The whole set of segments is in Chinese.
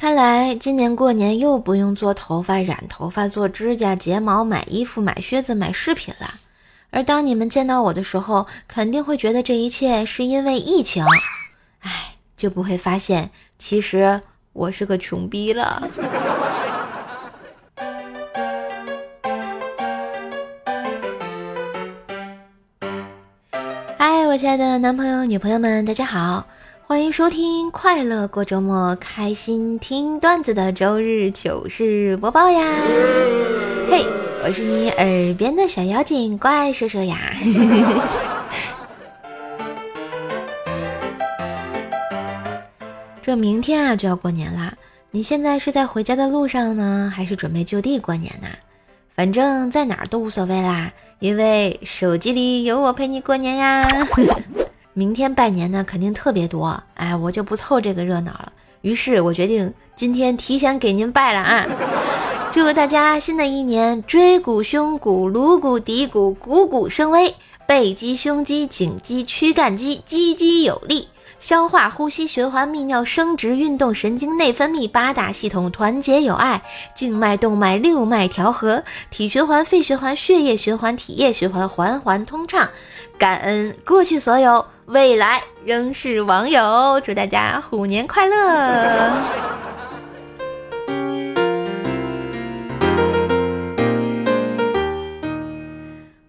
看来今年过年又不用做头发、染头发、做指甲、睫毛、买衣服、买靴子、买饰品了。而当你们见到我的时候，肯定会觉得这一切是因为疫情，哎，就不会发现其实我是个穷逼了。嗨，我亲爱的男朋友、女朋友们，大家好。欢迎收听快乐过周末，开心听段子的周日糗事播报呀！嘿，我是你耳边的小妖精怪叔叔呀！这明天啊就要过年啦，你现在是在回家的路上呢，还是准备就地过年呢？反正在哪儿都无所谓啦，因为手机里有我陪你过年呀！明天拜年呢，肯定特别多，哎，我就不凑这个热闹了。于是我决定今天提前给您拜了啊！祝大家新的一年椎骨、胸骨、颅骨、骶骨骨骨生威，背肌、胸肌、颈肌、躯干肌肌肌有力。消化、呼吸、循环、泌尿、生殖、运动、神经、内分泌八大系统团结友爱，静脉、动脉、六脉调和，体循环、肺循环、血液循环、体液循环环环通畅。感恩过去所有，未来仍是网友。祝大家虎年快乐！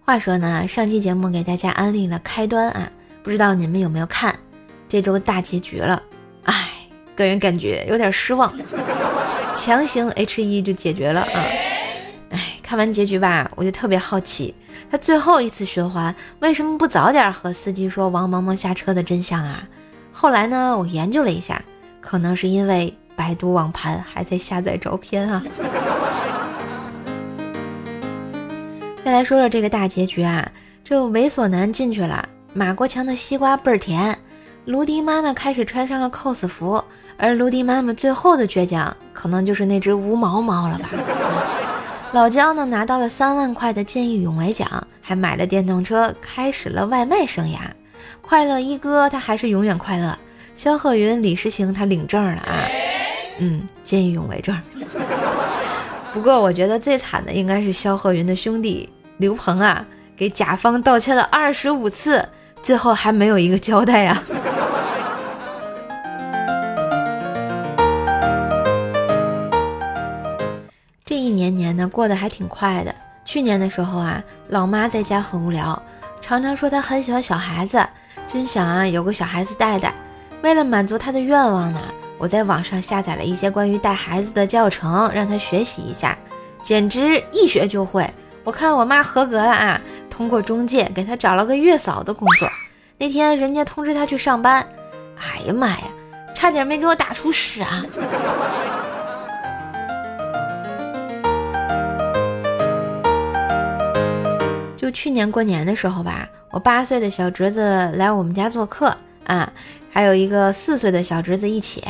话说呢，上期节目给大家安利了开端啊，不知道你们有没有看？这周大结局了，哎，个人感觉有点失望，强行 H 一就解决了啊！哎，看完结局吧，我就特别好奇，他最后一次循环为什么不早点和司机说王萌萌下车的真相啊？后来呢，我研究了一下，可能是因为百度网盘还在下载照片啊。再来说说这个大结局啊，这猥琐男进去了，马国强的西瓜倍儿甜。卢迪妈妈开始穿上了 cos 服，而卢迪妈妈最后的倔强，可能就是那只无毛猫了吧。老焦呢，拿到了三万块的见义勇为奖，还买了电动车，开始了外卖生涯。快乐一哥他还是永远快乐。肖鹤云、李诗情他领证了啊，嗯，见义勇为证。不过我觉得最惨的应该是肖鹤云的兄弟刘鹏啊，给甲方道歉了二十五次，最后还没有一个交代呀。这一年年呢，过得还挺快的。去年的时候啊，老妈在家很无聊，常常说她很喜欢小孩子，真想啊有个小孩子带带。为了满足她的愿望呢，我在网上下载了一些关于带孩子的教程，让她学习一下，简直一学就会。我看我妈合格了啊，通过中介给她找了个月嫂的工作。那天人家通知她去上班，哎呀妈呀，差点没给我打出屎啊！去年过年的时候吧，我八岁的小侄子来我们家做客啊，还有一个四岁的小侄子一起。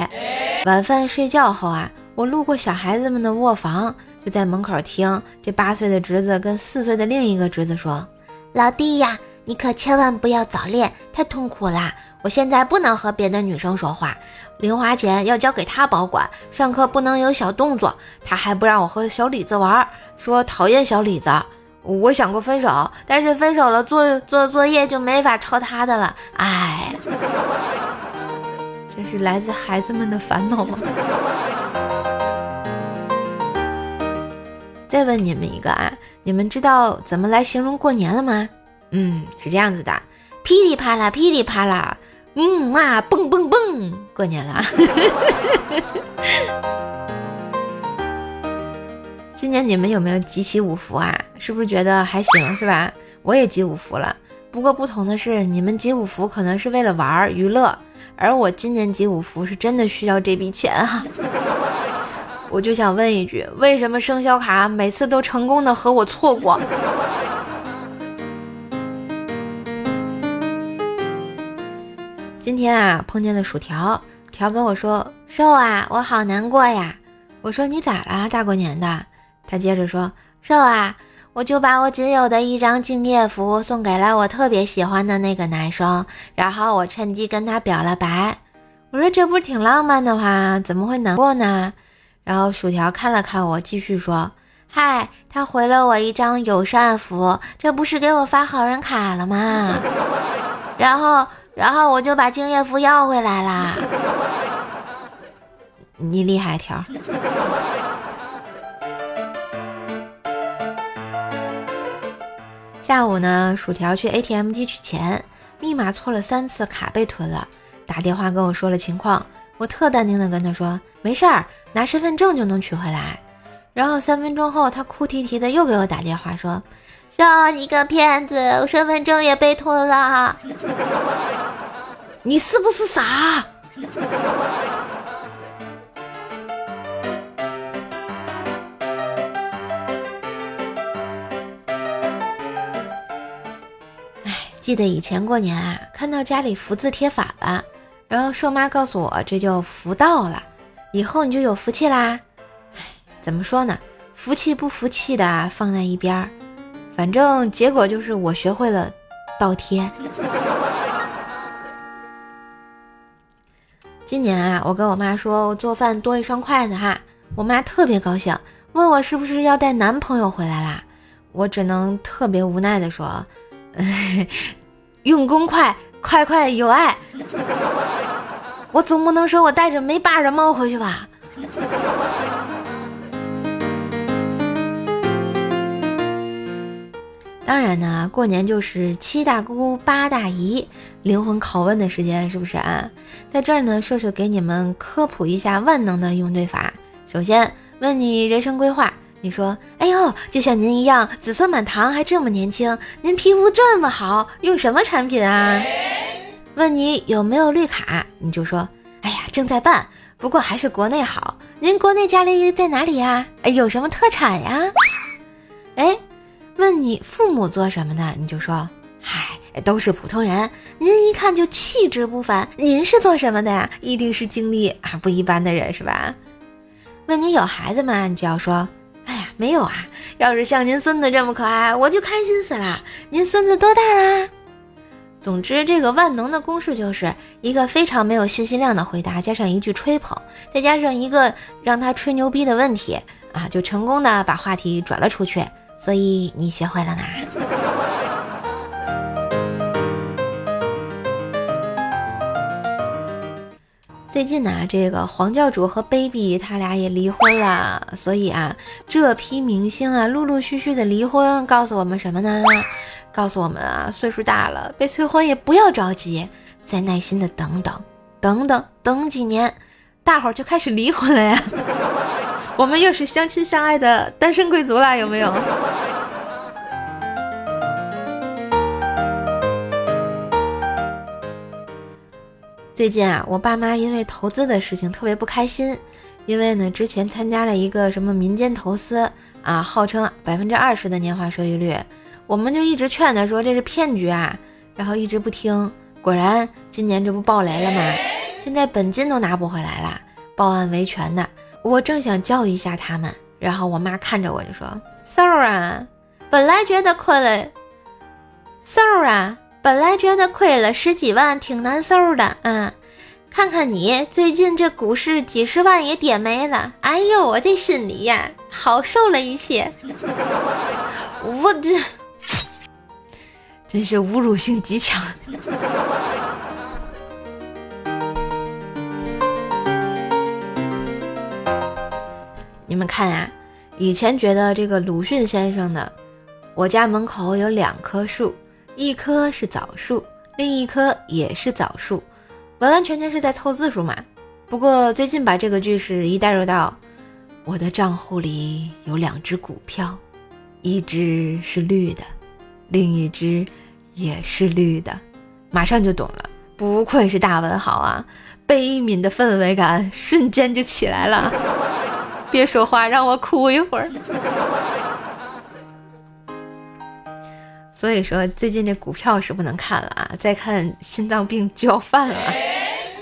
晚饭睡觉后啊，我路过小孩子们的卧房，就在门口听这八岁的侄子跟四岁的另一个侄子说：“老弟呀，你可千万不要早恋，太痛苦啦！我现在不能和别的女生说话，零花钱要交给他保管，上课不能有小动作，他还不让我和小李子玩，说讨厌小李子。”我想过分手，但是分手了做做作业就没法抄他的了。哎，这是来自孩子们的烦恼吗？再问你们一个啊，你们知道怎么来形容过年了吗？嗯，是这样子的：噼里啪啦，噼里啪啦，嗯啊，蹦蹦蹦，过年了。今年你们有没有集齐五福啊？是不是觉得还行，是吧？我也集五福了，不过不同的是，你们集五福可能是为了玩娱乐，而我今年集五福是真的需要这笔钱啊！我就想问一句，为什么生肖卡每次都成功的和我错过？今天啊，碰见了薯条，条跟我说：“瘦啊，我好难过呀。”我说：“你咋啦？大过年的。”他接着说：“瘦啊，我就把我仅有的一张敬业福送给了我特别喜欢的那个男生，然后我趁机跟他表了白。我说这不是挺浪漫的话，怎么会难过呢？然后薯条看了看我，继续说：“嗨，他回了我一张友善符，这不是给我发好人卡了吗？然后，然后我就把敬业符要回来啦。你厉害条。”下午呢，薯条去 ATM 机取钱，密码错了三次，卡被吞了，打电话跟我说了情况。我特淡定的跟他说：“没事儿，拿身份证就能取回来。”然后三分钟后，他哭啼啼的又给我打电话说：“说你个骗子，我身份证也被吞了，你是不是傻？”记得以前过年啊，看到家里福字贴反了。然后瘦妈告诉我，这就福到了，以后你就有福气啦。唉，怎么说呢？福气不服气的放在一边儿，反正结果就是我学会了倒贴。今年啊，我跟我妈说我做饭多一双筷子哈，我妈特别高兴，问我是不是要带男朋友回来啦。我只能特别无奈的说，用功快，快快有爱。我总不能说我带着没把的猫回去吧？当然呢，过年就是七大姑八大姨灵魂拷问的时间，是不是啊？在这儿呢，瘦瘦给你们科普一下万能的用对法。首先问你人生规划，你说：“哎呦，就像您一样，子孙满堂，还这么年轻，您皮肤这么好，用什么产品啊？”问你有没有绿卡，你就说，哎呀，正在办，不过还是国内好。您国内家里在哪里呀？哎，有什么特产呀？哎，问你父母做什么的，你就说，嗨，都是普通人。您一看就气质不凡。您是做什么的呀？一定是经历啊不一般的人是吧？问你有孩子吗？你就要说，没有啊。要是像您孙子这么可爱，我就开心死了。您孙子多大啦？总之，这个万能的公式就是一个非常没有信息量的回答，加上一句吹捧，再加上一个让他吹牛逼的问题啊，就成功的把话题转了出去。所以你学会了吗？最近呢，这个黄教主和 baby 他俩也离婚了，所以啊，这批明星啊，陆陆续续的离婚，告诉我们什么呢？告诉我们啊，岁数大了被催婚也不要着急，再耐心的等等，等等等几年，大伙儿就开始离婚了呀。我们又是相亲相爱的单身贵族啦，有没有？最近啊，我爸妈因为投资的事情特别不开心，因为呢，之前参加了一个什么民间投资啊，号称百分之二十的年化收益率。我们就一直劝他说这是骗局啊，然后一直不听。果然今年这不爆雷了吗？现在本金都拿不回来了，报案维权呢。我正想教育一下他们，然后我妈看着我就说：“sorry 啊，本来觉得困了，sorry 啊，本来觉得亏了十几万挺难受的啊，看看你最近这股市几十万也跌没了，哎呦，我这心里呀好受了一些。我这。”真是侮辱性极强。你们看呀，以前觉得这个鲁迅先生的，我家门口有两棵树，一棵是枣树，另一棵也是枣树，完完全全是在凑字数嘛。不过最近把这个句式一带入到我的账户里有两只股票，一只是绿的，另一只。也是绿的，马上就懂了。不愧是大文豪啊，悲悯的氛围感瞬间就起来了。别说话，让我哭一会儿。所以说，最近这股票是不能看了啊，再看心脏病就要犯了。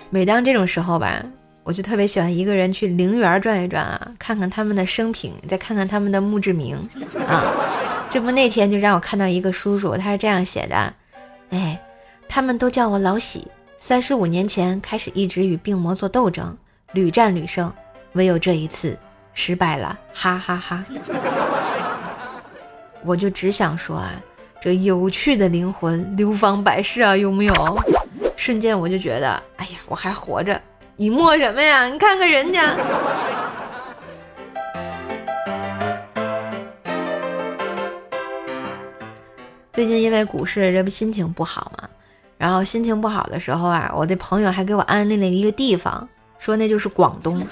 每当这种时候吧，我就特别喜欢一个人去陵园转一转啊，看看他们的生平，再看看他们的墓志铭啊。这不那天就让我看到一个叔叔，他是这样写的：“哎，他们都叫我老喜，三十五年前开始一直与病魔做斗争，屡战屡胜，唯有这一次失败了，哈哈哈！我就只想说啊，这有趣的灵魂流芳百世啊，有没有？瞬间我就觉得，哎呀，我还活着，你默什么呀？你看看人家。最近因为股市，这不心情不好嘛。然后心情不好的时候啊，我的朋友还给我安利了一个地方，说那就是广东。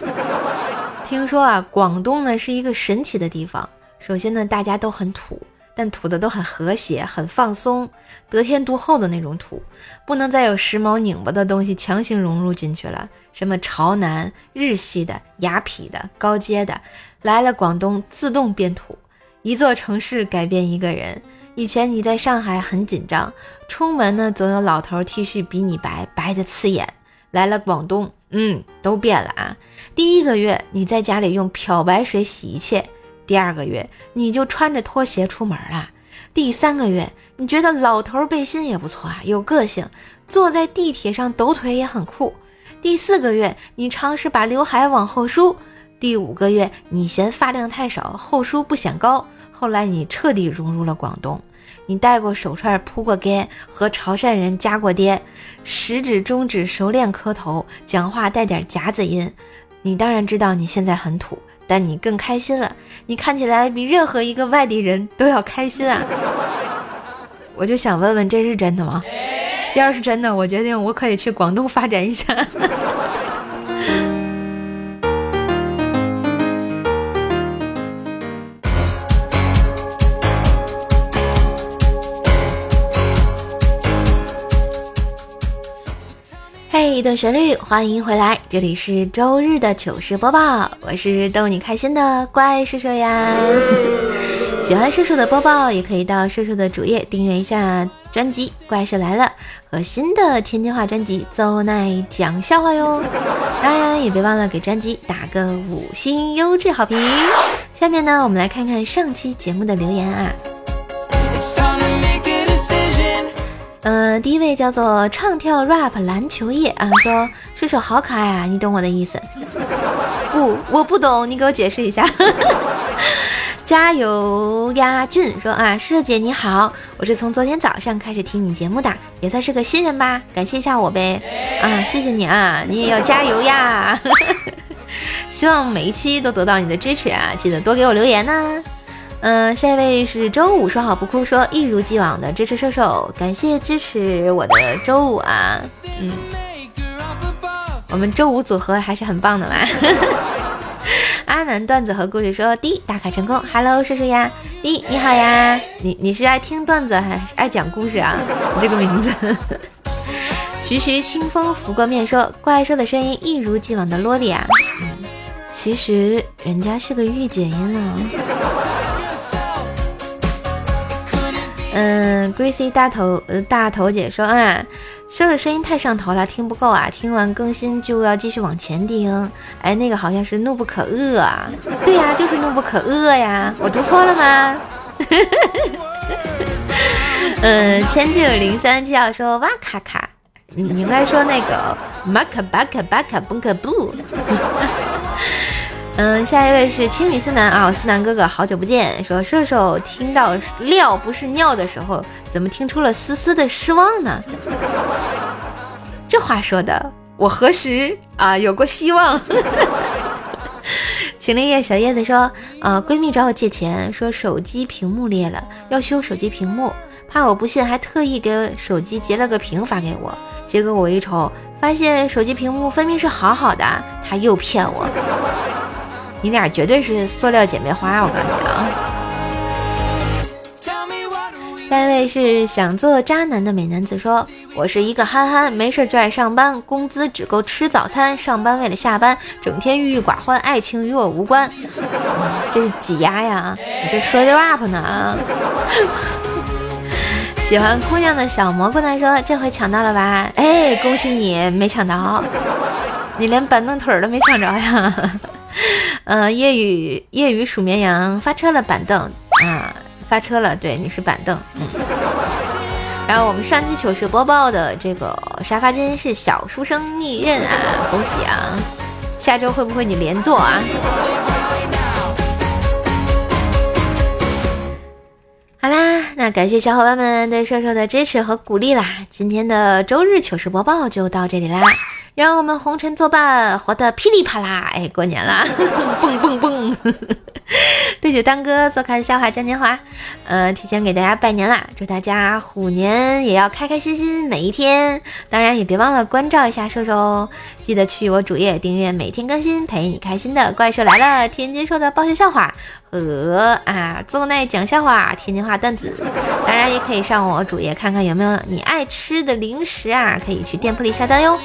听说啊，广东呢是一个神奇的地方。首先呢，大家都很土，但土的都很和谐、很放松、得天独厚的那种土，不能再有时髦拧巴的东西强行融入进去了。什么潮男、日系的、雅痞的、高阶的，来了广东自动变土。一座城市改变一个人。以前你在上海很紧张，出门呢总有老头 T 恤比你白，白的刺眼。来了广东，嗯，都变了啊。第一个月你在家里用漂白水洗一切，第二个月你就穿着拖鞋出门了。第三个月你觉得老头背心也不错啊，有个性，坐在地铁上抖腿也很酷。第四个月你尝试把刘海往后梳，第五个月你嫌发量太少，后梳不显高。后来你彻底融入了广东。你戴过手串，铺过盖，和潮汕人加过爹，食指、中指熟练磕头，讲话带点夹子音。你当然知道你现在很土，但你更开心了。你看起来比任何一个外地人都要开心啊！我就想问问，这是真的吗？要是真的，我决定我可以去广东发展一下。一段旋律，欢迎回来，这里是周日的糗事播报，我是逗你开心的怪叔叔呀。喜欢叔叔的播报，也可以到叔叔的主页订阅一下专辑《怪兽来了》和新的天津话专辑《邹奈讲笑话》哟。当然也别忘了给专辑打个五星优质好评。下面呢，我们来看看上期节目的留言啊。第一位叫做唱跳 rap 篮球叶啊，说射手好可爱啊，你懂我的意思？不，我不懂，你给我解释一下。加油呀，俊说啊，射手姐你好，我是从昨天早上开始听你节目的，也算是个新人吧，感谢一下我呗。啊，谢谢你啊，你也要加油呀。希望每一期都得到你的支持啊，记得多给我留言呢。嗯，下一位是周五说好不哭，说一如既往的支持射手，感谢支持我的周五啊，嗯，我们周五组合还是很棒的嘛。阿南段子和故事说，第一打卡成功，Hello 射手呀，第一你好呀，你你是爱听段子还是爱讲故事啊？你这个名字。徐徐清风拂过面说，怪兽的声音一如既往的萝莉啊，嗯其实人家是个御姐音呢。，Gracie 大头呃大头姐说啊，说的声音太上头了，听不够啊，听完更新就要继续往前听。哎，那个好像是怒不可遏啊，对呀，就是怒不可遏呀，我读错了吗？嗯，千九零三就要说哇卡卡，你你应该说那个马卡巴卡巴卡崩卡布。嗯，下一位是青理思南啊，思南哥哥，好久不见。说射手听到料不是尿的时候，怎么听出了丝丝的失望呢？这话说的，我何时啊有过希望？秦林叶小叶子说，啊，闺蜜找我借钱，说手机屏幕裂了，要修手机屏幕，怕我不信，还特意给手机截了个屏发给我。结果我一瞅，发现手机屏幕分明是好好的，他又骗我。你俩绝对是塑料姐妹花，我告诉你啊！下一位是想做渣男的美男子说：“我是一个憨憨，没事就爱上班，工资只够吃早餐，上班为了下班，整天郁郁寡欢，爱情与我无关。”这是挤压呀！你这说着 rap 呢啊！喜欢姑娘的小蘑菇男说：“这回抢到了吧？哎，恭喜你没抢到，你连板凳腿都没抢着呀！”嗯，夜雨夜雨数绵羊发车了板凳啊，发车了，对，你是板凳。嗯，然后我们上期糗事播报的这个沙发真是小书生逆刃啊，恭喜啊！下周会不会你连坐啊？好啦，那感谢小伙伴们对瘦瘦的支持和鼓励啦！今天的周日糗事播报就到这里啦，让我们红尘作伴，活得噼里啪啦！哎，过年啦，蹦蹦蹦！对酒当歌，坐看笑话嘉年华。呃，提前给大家拜年啦，祝大家虎年也要开开心心每一天。当然也别忘了关照一下瘦瘦哦，记得去我主页订阅，每天更新，陪你开心的怪兽来了，天津兽的爆笑笑话和啊邹奈讲笑话，天津话段子。当然也可以上我主页看看有没有你爱吃的零食啊，可以去店铺里下单哟。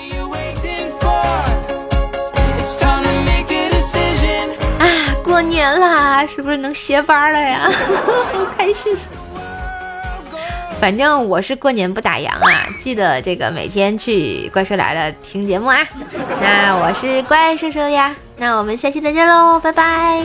过年啦，是不是能歇班了呀？好开心！反正我是过年不打烊啊，记得这个每天去怪兽来了听节目啊。那我是怪兽兽呀，那我们下期再见喽，拜拜。